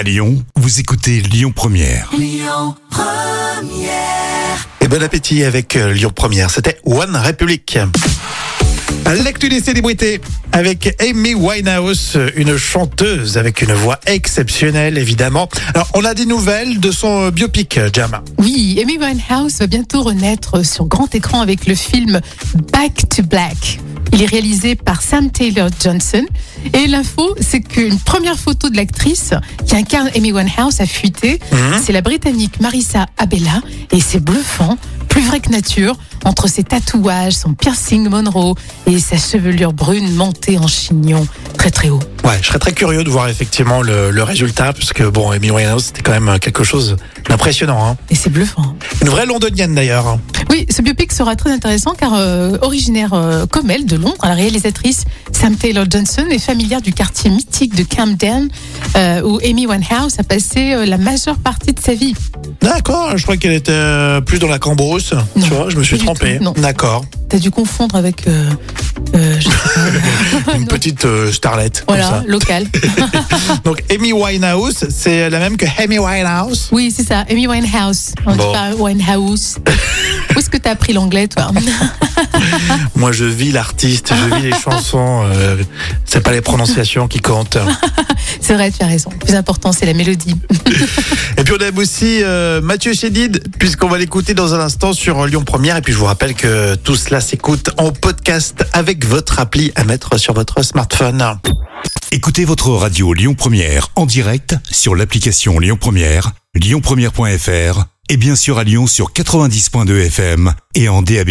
À Lyon, vous écoutez Lyon Première. Et bon appétit avec euh, Lyon Première. C'était One Republic. L'actu des célébrités avec Amy Winehouse, une chanteuse avec une voix exceptionnelle évidemment. Alors on a des nouvelles de son euh, biopic, euh, Jam. Oui, Amy Winehouse va bientôt renaître sur grand écran avec le film Back to Black. Il est réalisé par Sam Taylor Johnson. Et l'info, c'est qu'une première photo de l'actrice qui incarne Amy Winehouse a fuité. C'est la Britannique Marissa Abella. Et c'est bluffant, plus vrai que nature, entre ses tatouages, son piercing Monroe et sa chevelure brune montée en chignon très très haut. Ouais, je serais très curieux de voir effectivement le, le résultat parce que bon, Amy Winehouse c'était quand même quelque chose d'impressionnant. Hein. Et c'est bluffant. Une vraie londonienne d'ailleurs. Oui, ce biopic sera très intéressant car euh, originaire euh, comme elle de Londres, la réalisatrice Sam Taylor Johnson est familière du quartier mythique de Camden euh, où Amy Winehouse a passé euh, la majeure partie de sa vie. D'accord, je crois qu'elle était euh, plus dans la cambrousse. Non, tu vois, je me suis trompé. D'accord. T'as dû confondre avec je sais pas, Une petite euh, starlette. voilà ça. local. Donc Amy Winehouse, c'est la même que Amy Winehouse. oui, c'est ça, Amy Winehouse. On Bon. dit pas Winehouse. Où est-ce que t'as appris l'anglais, toi Moi, je vis l'artiste, je vis les chansons. euh, c'est pas les prononciations qui comptent. C'est vrai, tu as raison. Le plus important, c'est la mélodie. Puis on aime aussi euh, Mathieu Chédid, puisqu'on va l'écouter dans un instant sur Lyon Première. Et puis je vous rappelle que tout cela s'écoute en podcast avec votre appli à mettre sur votre smartphone. Écoutez votre radio Lyon Première en direct sur l'application Lyon Première, lyonpremière.fr et bien sûr à Lyon sur 90.2 FM et en DAB+.